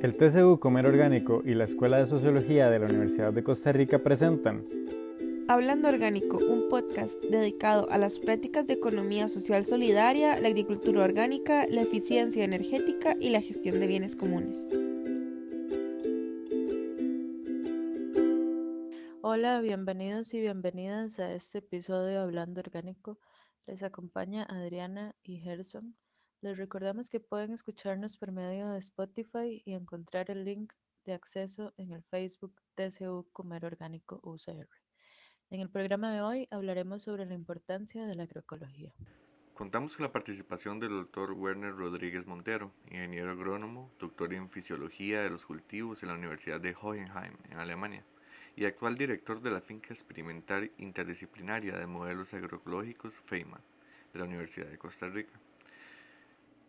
El TCU Comer Orgánico y la Escuela de Sociología de la Universidad de Costa Rica presentan Hablando Orgánico, un podcast dedicado a las prácticas de economía social solidaria, la agricultura orgánica, la eficiencia energética y la gestión de bienes comunes. Hola, bienvenidos y bienvenidas a este episodio de Hablando Orgánico. Les acompaña Adriana y Gerson. Les recordamos que pueden escucharnos por medio de Spotify y encontrar el link de acceso en el Facebook TCU Comer Orgánico UCR. En el programa de hoy hablaremos sobre la importancia de la agroecología. Contamos con la participación del doctor Werner Rodríguez Montero, ingeniero agrónomo, doctor en fisiología de los cultivos en la Universidad de Hohenheim, en Alemania, y actual director de la finca experimental interdisciplinaria de modelos agroecológicos FEIMA, de la Universidad de Costa Rica.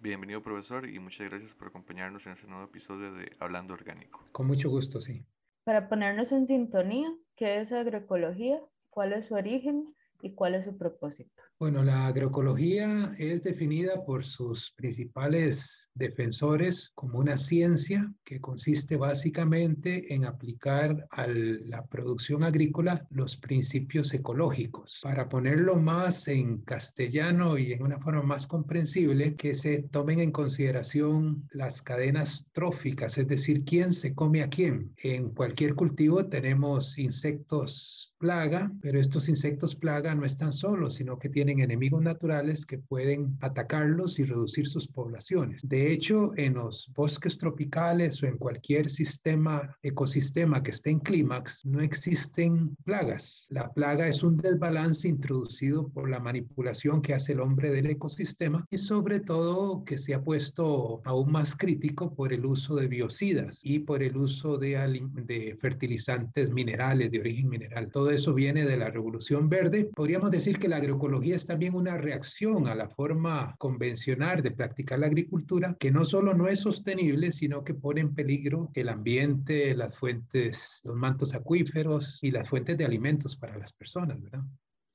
Bienvenido profesor y muchas gracias por acompañarnos en este nuevo episodio de Hablando Orgánico. Con mucho gusto, sí. Para ponernos en sintonía, ¿qué es agroecología? ¿Cuál es su origen? Y cuál es su propósito? Bueno, la agroecología es definida por sus principales defensores como una ciencia que consiste básicamente en aplicar a la producción agrícola los principios ecológicos. Para ponerlo más en castellano y en una forma más comprensible, que se tomen en consideración las cadenas tróficas, es decir, quién se come a quién. En cualquier cultivo tenemos insectos plaga, pero estos insectos plaga no están solos, sino que tienen enemigos naturales que pueden atacarlos y reducir sus poblaciones. De hecho, en los bosques tropicales o en cualquier sistema, ecosistema que esté en clímax, no existen plagas. La plaga es un desbalance introducido por la manipulación que hace el hombre del ecosistema y sobre todo que se ha puesto aún más crítico por el uso de biocidas y por el uso de, de fertilizantes minerales de origen mineral. Todo eso viene de la revolución verde podríamos decir que la agroecología es también una reacción a la forma convencional de practicar la agricultura, que no solo no es sostenible, sino que pone en peligro el ambiente, las fuentes, los mantos acuíferos y las fuentes de alimentos para las personas.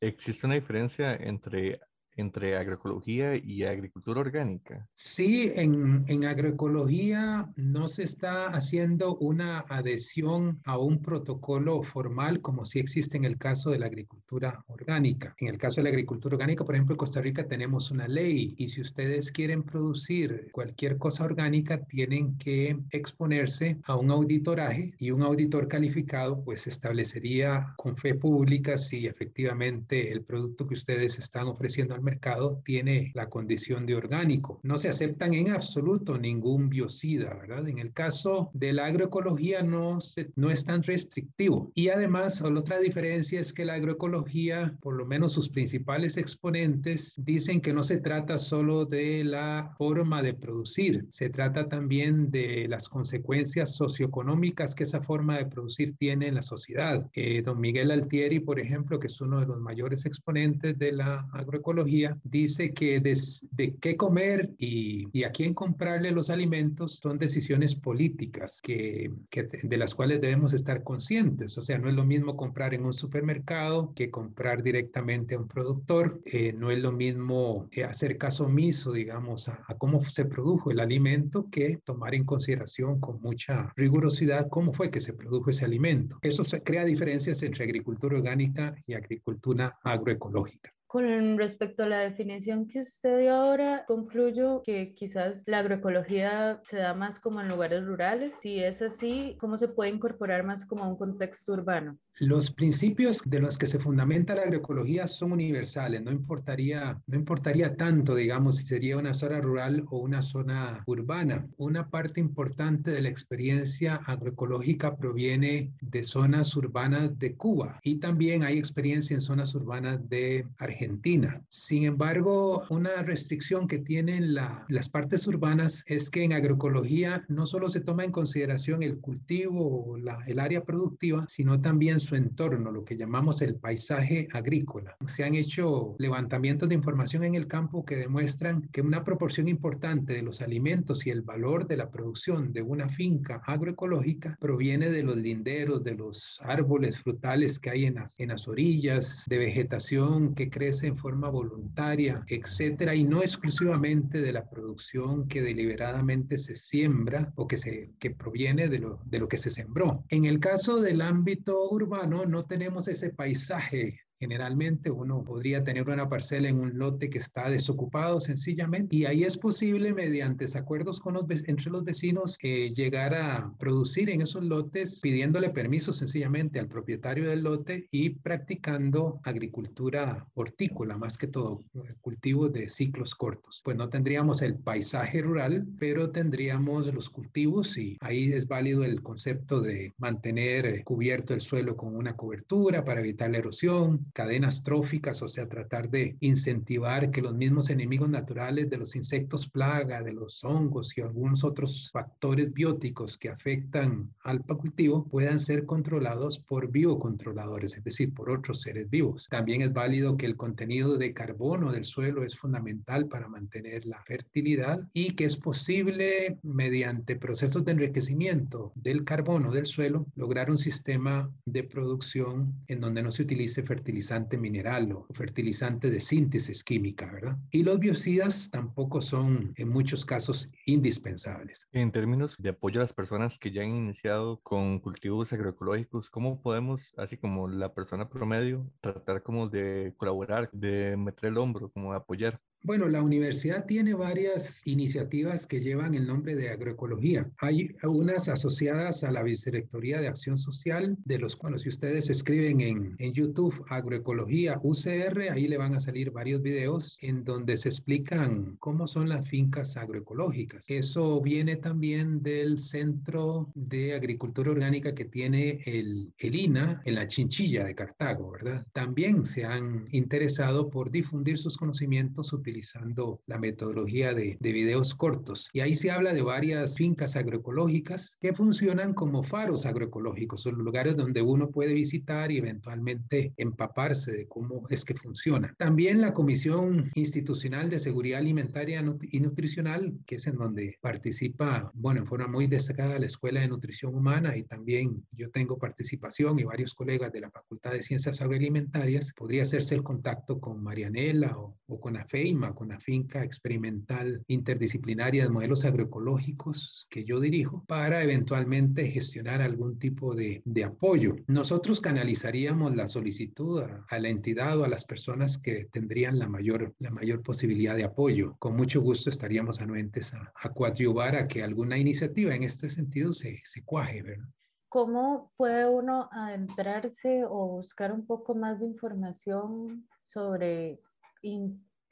¿Existe una diferencia entre entre agroecología y agricultura orgánica? Sí, en, en, agroecología no se está haciendo una adhesión a un protocolo formal como sí existe en el caso de la agricultura orgánica. En el caso de la agricultura orgánica, por ejemplo, en Costa Rica tenemos una ley y si ustedes quieren producir cualquier cosa orgánica, tienen que exponerse a un auditoraje y un auditor calificado pues establecería con fe pública si efectivamente el producto que ustedes están ofreciendo al mercado tiene la condición de orgánico. No se aceptan en absoluto ningún biocida, ¿verdad? En el caso de la agroecología no, se, no es tan restrictivo. Y además, otra diferencia es que la agroecología, por lo menos sus principales exponentes, dicen que no se trata solo de la forma de producir, se trata también de las consecuencias socioeconómicas que esa forma de producir tiene en la sociedad. Eh, don Miguel Altieri, por ejemplo, que es uno de los mayores exponentes de la agroecología, dice que de, qué comer y, a quién comprarle los alimentos son decisiones políticas que, de las cuales debemos estar conscientes. O sea, no es lo mismo comprar en un supermercado que comprar directamente a un productor. Eh, no es lo mismo eh, hacer caso omiso, digamos, a, cómo se produjo el alimento que tomar en consideración con mucha rigurosidad cómo fue que se produjo ese alimento. Eso crea diferencias entre agricultura orgánica y agricultura agroecológica. Con respecto a la definición que usted dio ahora, concluyo que quizás la agroecología se da más como en lugares rurales. Si es así, ¿cómo se puede incorporar más como a un contexto urbano? Los principios de los que se fundamenta la agroecología son universales, no importaría, no importaría tanto, digamos, si sería una zona rural o una zona urbana. Una parte importante de la experiencia agroecológica proviene de zonas urbanas de Cuba y también hay experiencia en zonas urbanas de Argentina. Sin embargo, una restricción que tienen las partes urbanas es que en agroecología no solo se toma en consideración el cultivo o la, el área productiva, sino también su entorno, lo que llamamos el paisaje agrícola. Se han hecho levantamientos de información en el campo que demuestran que una proporción importante de los alimentos y el valor de la producción de una finca agroecológica proviene de los linderos, de los árboles frutales que hay en las, en las orillas, de vegetación que crece en forma voluntaria, etcétera, y no exclusivamente de la producción que deliberadamente se siembra o que, se, que proviene de lo, de lo que se sembró. En el caso del ámbito urbano, no tenemos ese paisaje Generalmente uno podría tener una parcela en un lote que está desocupado sencillamente y ahí es posible mediante acuerdos con los, entre los vecinos eh, llegar a producir en esos lotes pidiéndole permiso sencillamente al propietario del lote y practicando agricultura hortícola más que todo, eh, cultivos de ciclos cortos. Pues no tendríamos el paisaje rural, pero tendríamos los cultivos y ahí es válido el concepto de mantener eh, cubierto el suelo con una cobertura para evitar la erosión, cadenas tróficas, o sea, tratar de incentivar que los mismos enemigos naturales de los insectos plaga, de los hongos y algunos otros factores bióticos que afectan al cultivo puedan ser controlados por biocontroladores, es decir, por otros seres vivos. También es válido que el contenido de carbono del suelo es fundamental para mantener la fertilidad y que es posible mediante procesos de enriquecimiento del carbono del suelo lograr un sistema de producción en donde no se utilice fertilidad fertilizante mineral o fertilizante de síntesis química, ¿verdad? Y los biocidas tampoco son en muchos casos indispensables. En términos de apoyo a las personas que ya han iniciado con cultivos agroecológicos, ¿cómo podemos, así como la persona promedio, tratar como de colaborar, de meter el hombro, como de apoyar? Bueno, la universidad tiene varias iniciativas que llevan el nombre de agroecología. Hay unas asociadas a la Vicerrectoría de Acción Social, de los cuales si ustedes escriben en, en YouTube agroecología UCR, ahí le van a salir varios videos en donde se explican cómo son las fincas agroecológicas. Eso viene también del Centro de Agricultura Orgánica que tiene el, el INA en la Chinchilla de Cartago, ¿verdad? También se han interesado por difundir sus conocimientos utilizando utilizando la metodología de, de videos cortos. Y ahí se habla de varias fincas agroecológicas que funcionan como faros agroecológicos, son lugares donde uno puede visitar y eventualmente empaparse de cómo es que funciona. También la Comisión Institucional de Seguridad Alimentaria y Nutricional, que es en donde participa, bueno, en forma muy destacada la Escuela de Nutrición Humana y también yo tengo participación y varios colegas de la Facultad de Ciencias Agroalimentarias, podría hacerse el contacto con Marianela o, o con AFEIMA con la finca experimental interdisciplinaria de modelos agroecológicos que yo dirijo, para eventualmente gestionar algún tipo de, de apoyo. Nosotros canalizaríamos la solicitud a, la entidad o a las personas que tendrían la mayor, la mayor posibilidad de apoyo. Con mucho gusto estaríamos anuentes a, a coadyuvar a que alguna iniciativa en este sentido se, se cuaje, ¿verdad? ¿Cómo puede uno adentrarse o buscar un poco más de información sobre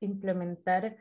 implementar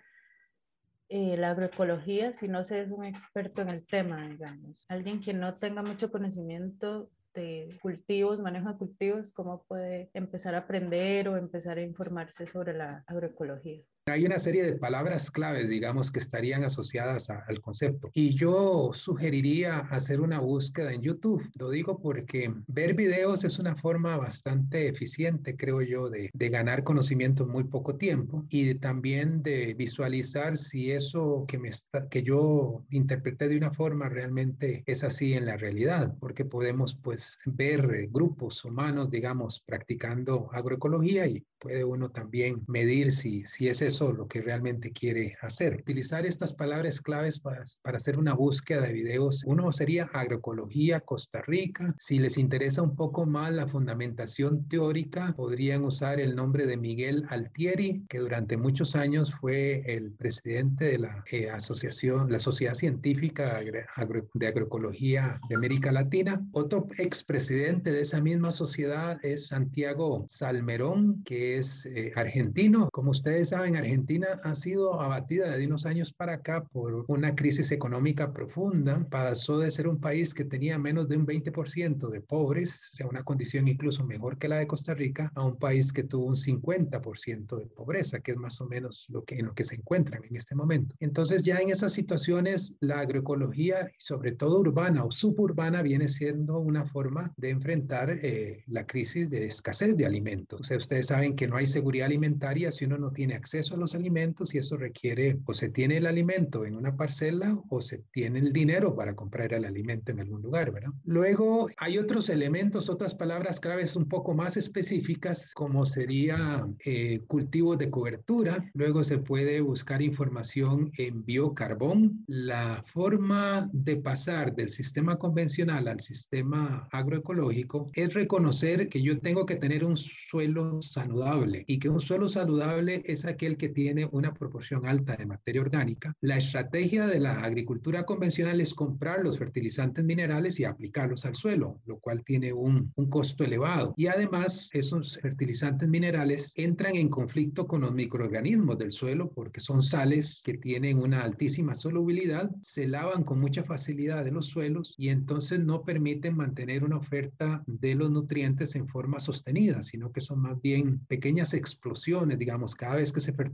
eh, la agroecología si no se es un experto en el tema, digamos. Alguien que no tenga mucho conocimiento de cultivos, manejo de cultivos, ¿cómo puede empezar a aprender o empezar a informarse sobre la agroecología? Hay una serie de palabras claves, digamos, que estarían asociadas al concepto. Y yo sugeriría hacer una búsqueda en YouTube. Lo digo porque ver videos es una forma bastante eficiente, creo yo, de, de ganar conocimiento en muy poco tiempo y también de visualizar si eso que, me está, que yo interpreté de una forma realmente es así en la realidad, porque podemos pues ver grupos humanos, digamos, practicando agroecología y puede uno también medir si, si es eso lo que realmente quiere hacer. Utilizar estas palabras claves para, para hacer una búsqueda de videos. Uno sería agroecología Costa Rica. Si les interesa un poco más la fundamentación teórica, podrían usar el nombre de Miguel Altieri, que durante muchos años fue el presidente de la eh, asociación, la Sociedad Científica de Agroecología de América Latina. Otro expresidente de esa misma sociedad es Santiago Salmerón, que es eh, argentino. Como ustedes saben, Argentina ha sido abatida de unos años para acá por una crisis económica profunda. Pasó de ser un país que tenía menos de un 20% de pobres, o sea, una condición incluso mejor que la de Costa Rica, a un país que tuvo un 50% de pobreza, que es más o menos lo que, en lo que se encuentran en este momento. Entonces, ya en esas situaciones, la agroecología, sobre todo urbana o suburbana, viene siendo una forma de enfrentar eh, la crisis de escasez de alimentos. O sea, ustedes saben que no hay seguridad alimentaria si uno no tiene acceso a los alimentos y eso requiere o se tiene el alimento en una parcela o se tiene el dinero para comprar el alimento en algún lugar, ¿verdad? Luego hay otros elementos, otras palabras claves un poco más específicas como sería eh, cultivos de cobertura. Luego se puede buscar información en biocarbón. La forma de pasar del sistema convencional al sistema agroecológico es reconocer que yo tengo que tener un suelo saludable y que un suelo saludable es aquel que tiene una proporción alta de materia orgánica. La estrategia de la agricultura convencional es comprar los fertilizantes minerales y aplicarlos al suelo, lo cual tiene un, un costo elevado. Y además, esos fertilizantes minerales entran en conflicto con los microorganismos del suelo porque son sales que tienen una altísima solubilidad, se lavan con mucha facilidad de los suelos y entonces no permiten mantener una oferta de los nutrientes en forma sostenida, sino que son más bien pequeñas explosiones, digamos, cada vez que se fertiliza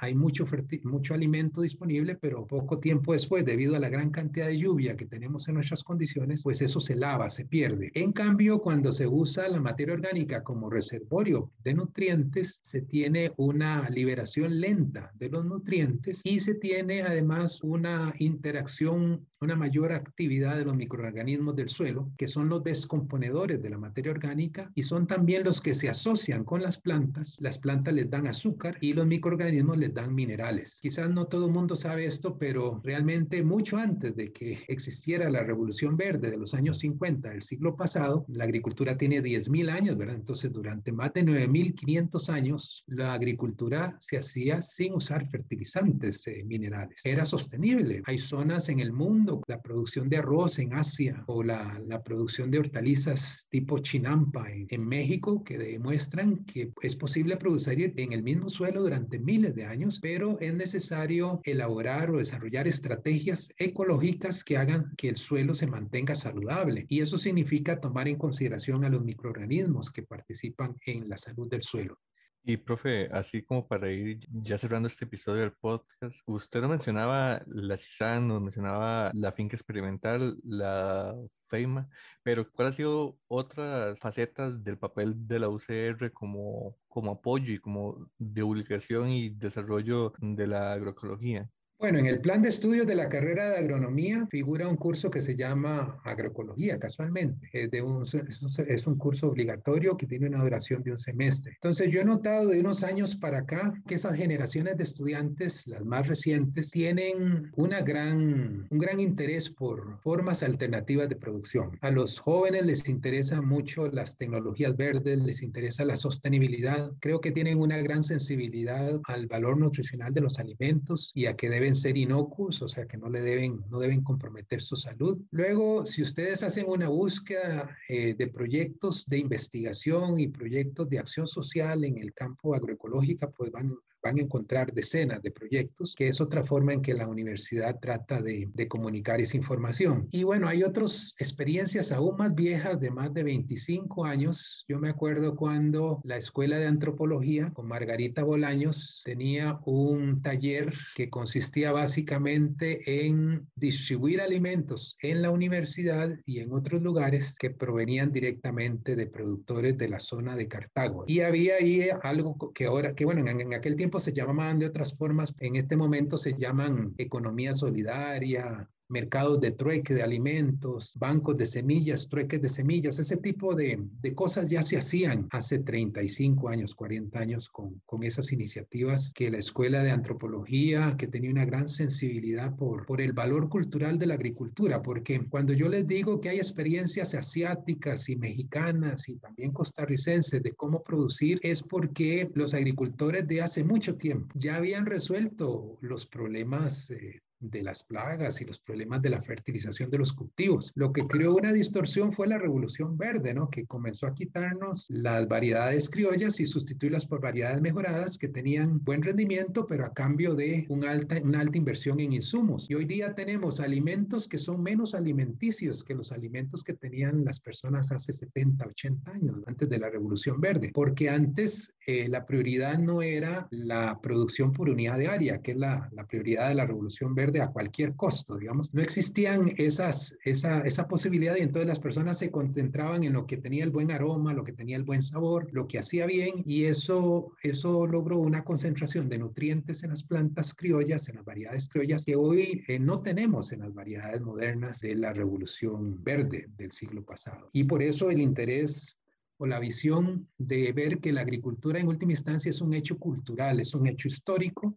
hay mucho, mucho alimento disponible, pero poco tiempo después, debido a la gran cantidad de lluvia que tenemos en nuestras condiciones, pues eso se lava, se pierde. En cambio, cuando se usa la materia orgánica como reservorio de nutrientes, se tiene una liberación lenta de los nutrientes y se tiene además una interacción una mayor actividad de los microorganismos del suelo, que son los descomponedores de la materia orgánica y son también los que se asocian con las plantas. Las plantas les dan azúcar y los microorganismos les dan minerales. Quizás no todo el mundo sabe esto, pero realmente mucho antes de que existiera la revolución verde de los años 50 del siglo pasado, la agricultura tiene 10.000 años, ¿verdad? Entonces, durante más de 9.500 años, la agricultura se hacía sin usar fertilizantes eh, minerales. Era sostenible. Hay zonas en el mundo la producción de arroz en Asia o la, la producción de hortalizas tipo chinampa en, en, México que demuestran que es posible producir en el mismo suelo durante miles de años, pero es necesario elaborar o desarrollar estrategias ecológicas que hagan que el suelo se mantenga saludable. Y eso significa tomar en consideración a los microorganismos que participan en la salud del suelo. Y profe, así como para ir ya cerrando este episodio del podcast, usted nos mencionaba la CISAN, nos mencionaba la finca experimental, la FEIMA, pero ¿cuál ha sido otras facetas del papel de la UCR como, como apoyo y como divulgación y desarrollo de la agroecología? Bueno, en el plan de estudios de la carrera de agronomía figura un curso que se llama agroecología, casualmente. Es, de un, es, un, curso obligatorio que tiene una duración de un semestre. Entonces, yo he notado de unos años para acá que esas generaciones de estudiantes, las más recientes, tienen una gran, un gran interés por formas alternativas de producción. A los jóvenes les interesa mucho las tecnologías verdes, les interesa la sostenibilidad. Creo que tienen una gran sensibilidad al valor nutricional de los alimentos y a que ser inocuos, o sea que no le deben, no deben comprometer su salud. Luego, si ustedes hacen una búsqueda eh, de proyectos de investigación y proyectos de acción social en el campo agroecológica, pues van van a encontrar decenas de proyectos, que es otra forma en que la universidad trata de, de, comunicar esa información. Y bueno, hay otras experiencias aún más viejas de más de 25 años. Yo me acuerdo cuando la Escuela de Antropología con Margarita Bolaños tenía un taller que consistía básicamente en distribuir alimentos en la universidad y en otros lugares que provenían directamente de productores de la zona de Cartago. Y había ahí algo que ahora, que bueno, en, en aquel tiempo se llamaban de otras formas, en este momento se llaman economía solidaria, mercados de trueque de alimentos, bancos de semillas, trueques de semillas, ese tipo de, de, cosas ya se hacían hace 35 años, 40 años con, con esas iniciativas que la Escuela de Antropología, que tenía una gran sensibilidad por, por el valor cultural de la agricultura, porque cuando yo les digo que hay experiencias asiáticas y mexicanas y también costarricenses de cómo producir, es porque los agricultores de hace mucho tiempo ya habían resuelto los problemas eh, de las plagas y los problemas de la fertilización de los cultivos. Lo que creó una distorsión fue la revolución verde, ¿no? Que comenzó a quitarnos las variedades criollas y sustituirlas por variedades mejoradas que tenían buen rendimiento, pero a cambio de un alta, una alta inversión en insumos. Y hoy día tenemos alimentos que son menos alimenticios que los alimentos que tenían las personas hace 70, 80 años, antes de la revolución verde, porque antes eh, la prioridad no era la producción por unidad de área, que es la, la, prioridad de la revolución verde a cualquier costo, digamos. No existían esas, esa, esa posibilidad y entonces las personas se concentraban en lo que tenía el buen aroma, lo que tenía el buen sabor, lo que hacía bien y eso, eso logró una concentración de nutrientes en las plantas criollas, en las variedades criollas que hoy eh, no tenemos en las variedades modernas de la revolución verde del siglo pasado. Y por eso el interés o la visión de ver que la agricultura en última instancia es un hecho cultural, es un hecho histórico,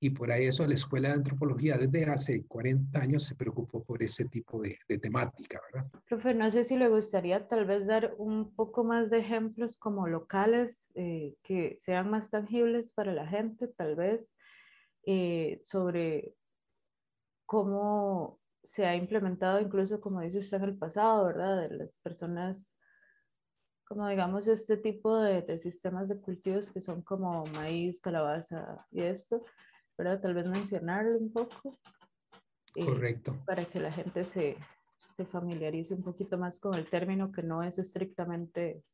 y por eso la Escuela de Antropología desde hace 40 años se preocupó por ese tipo de, temática, ¿verdad? Profe, no sé si le gustaría tal vez dar un poco más de ejemplos como locales eh, que sean más tangibles para la gente, tal vez, eh, sobre cómo se ha implementado incluso, como dice usted en el pasado, ¿verdad? De las personas como digamos este tipo de, de, sistemas de cultivos que son como maíz, calabaza y esto, ¿verdad? Tal vez mencionarlo un poco. Eh, Correcto. Para que la gente se, se familiarice un poquito más con el término que no es estrictamente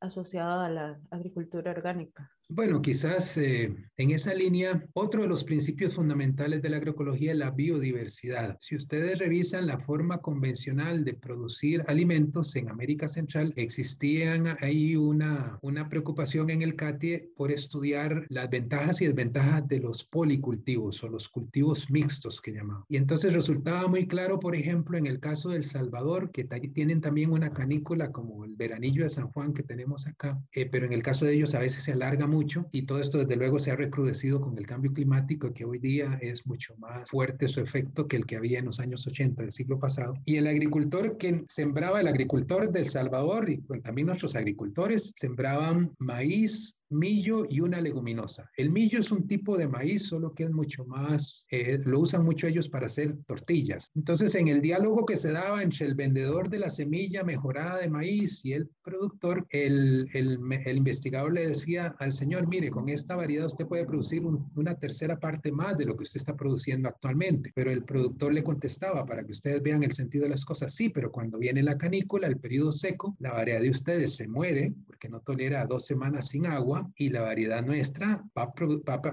asociado a la agricultura orgánica. Bueno, quizás eh, en esa línea, otro de los principios fundamentales de la agroecología es la biodiversidad. Si ustedes revisan la forma convencional de producir alimentos en América Central, existían ahí una, una preocupación en el CATIE por estudiar las ventajas y desventajas de los policultivos o los cultivos mixtos que llamaban. Y entonces resultaba muy claro, por ejemplo, en el caso del Salvador, que tienen también una canícula como el veranillo de San Juan que tenemos acá, eh, pero en el caso de ellos a veces se alarga mucho y todo esto desde luego se ha recrudecido con el cambio climático que hoy día es mucho más fuerte su efecto que el que había en los años 80 del siglo pasado. Y el agricultor que sembraba, el agricultor del Salvador y también nuestros agricultores sembraban maíz, millo y una leguminosa. El millo es un tipo de maíz, solo que es mucho más, eh, lo usan mucho ellos para hacer tortillas. Entonces, en el diálogo que se daba entre el vendedor de la semilla mejorada de maíz y el productor, el, el, el investigador le decía al señor, mire, con esta variedad usted puede producir una tercera parte más de lo que usted está produciendo actualmente. Pero el productor le contestaba, para que ustedes vean el sentido de las cosas, sí, pero cuando viene la canícula, el periodo seco, la variedad de ustedes se muere porque no tolera dos semanas sin agua y la variedad nuestra va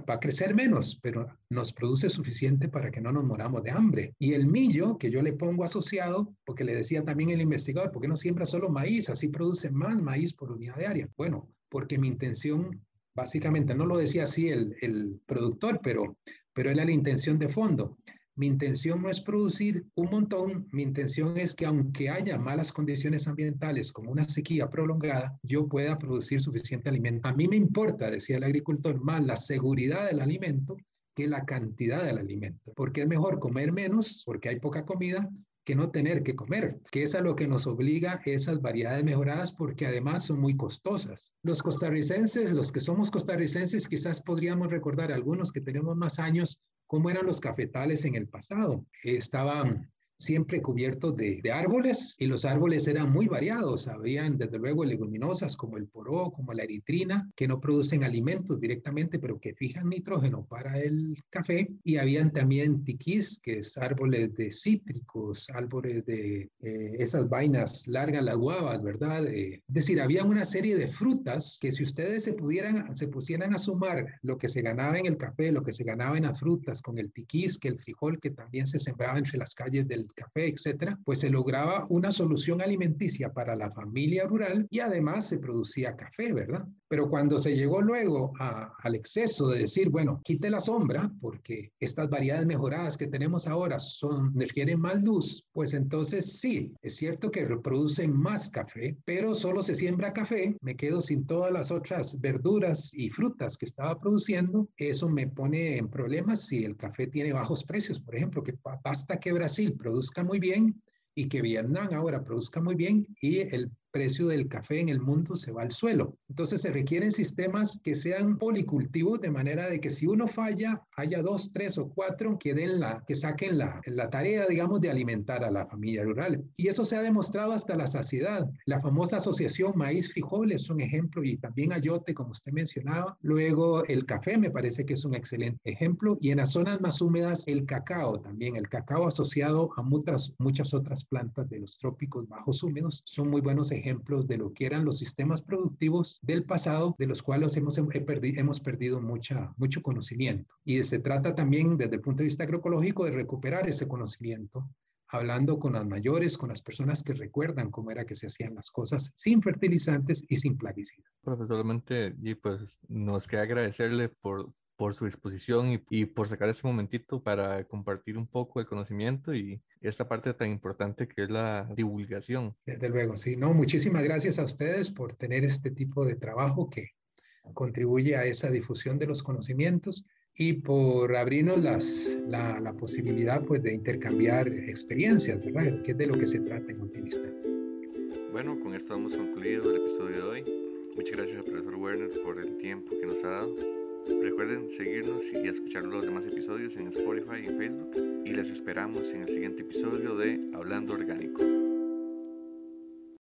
a, crecer menos, pero nos produce suficiente para que no nos moramos de hambre. Y el millo que yo le pongo asociado, porque le decía también el investigador, ¿por qué no siembra solo maíz? Así produce más maíz por unidad de área. Bueno, porque mi intención, básicamente, no lo decía así el, el productor, pero, pero era la intención de fondo. Mi intención no es producir un montón, mi intención es que aunque haya malas condiciones ambientales como una sequía prolongada, yo pueda producir suficiente alimento. A mí me importa, decía el agricultor, más la seguridad del alimento que la cantidad del alimento, porque es mejor comer menos, porque hay poca comida, que no tener que comer, que es a lo que nos obliga esas variedades mejoradas porque además son muy costosas. Los costarricenses, los que somos costarricenses, quizás podríamos recordar algunos que tenemos más años, cómo eran los cafetales en el pasado. Estaban siempre cubiertos de, árboles y los árboles eran muy variados. Habían desde luego leguminosas como el poró, como la eritrina, que no producen alimentos directamente, pero que fijan nitrógeno para el café. Y habían también tiquís, que es árboles de cítricos, árboles de eh, esas vainas largas, las guavas, ¿verdad? Eh, es decir, había una serie de frutas que si ustedes se pudieran, se pusieran a sumar lo que se ganaba en el café, lo que se ganaba en las frutas, con el tiquís, que el frijol que también se sembraba entre las calles del café, etcétera, pues se lograba una solución alimenticia para la familia rural y además se producía café, ¿verdad? Pero cuando se llegó luego al exceso de decir, bueno, quite la sombra porque estas variedades mejoradas que tenemos ahora son, requieren más luz, pues entonces sí, es cierto que reproducen más café, pero solo se siembra café, me quedo sin todas las otras verduras y frutas que estaba produciendo, eso me pone en problemas si el café tiene bajos precios, por ejemplo, que basta que Brasil produzca muy bien y que Vietnam ahora produzca muy bien y el precio del café en el mundo se va al suelo. Entonces se requieren sistemas que sean policultivos de manera de que si uno falla, haya dos, tres o cuatro que den la, que saquen la, la tarea, digamos, de alimentar a la familia rural. Y eso se ha demostrado hasta la saciedad. La famosa asociación maíz-frijol es un ejemplo y también ayote, como usted mencionaba. Luego el café me parece que es un excelente ejemplo y en las zonas más húmedas el cacao también. El cacao asociado a muchas, muchas otras plantas de los trópicos bajos húmedos son muy buenos ejemplos ejemplos de lo que eran los sistemas productivos del pasado, de los cuales hemos, hemos perdido mucha, mucho conocimiento. Y se trata también desde el punto de vista agroecológico de recuperar ese conocimiento hablando con las mayores, con las personas que recuerdan cómo era que se hacían las cosas sin fertilizantes y sin plaguicidas. Profesor, y pues nos queda agradecerle por, por su disposición y, y, por sacar este momentito para compartir un poco el conocimiento y esta parte tan importante que es la divulgación. Desde luego, sí. No, muchísimas gracias a ustedes por tener este tipo de trabajo que contribuye a esa difusión de los conocimientos y por abrirnos las, la, la, posibilidad pues, de intercambiar experiencias, ¿verdad? Que es de lo que se trata en última instancia. Bueno, con esto hemos concluido el episodio de hoy. Muchas gracias al profesor Werner por el tiempo que nos ha dado Recuerden seguirnos y escuchar los demás episodios en Spotify y Facebook. Y les esperamos en el siguiente episodio de Hablando Orgánico.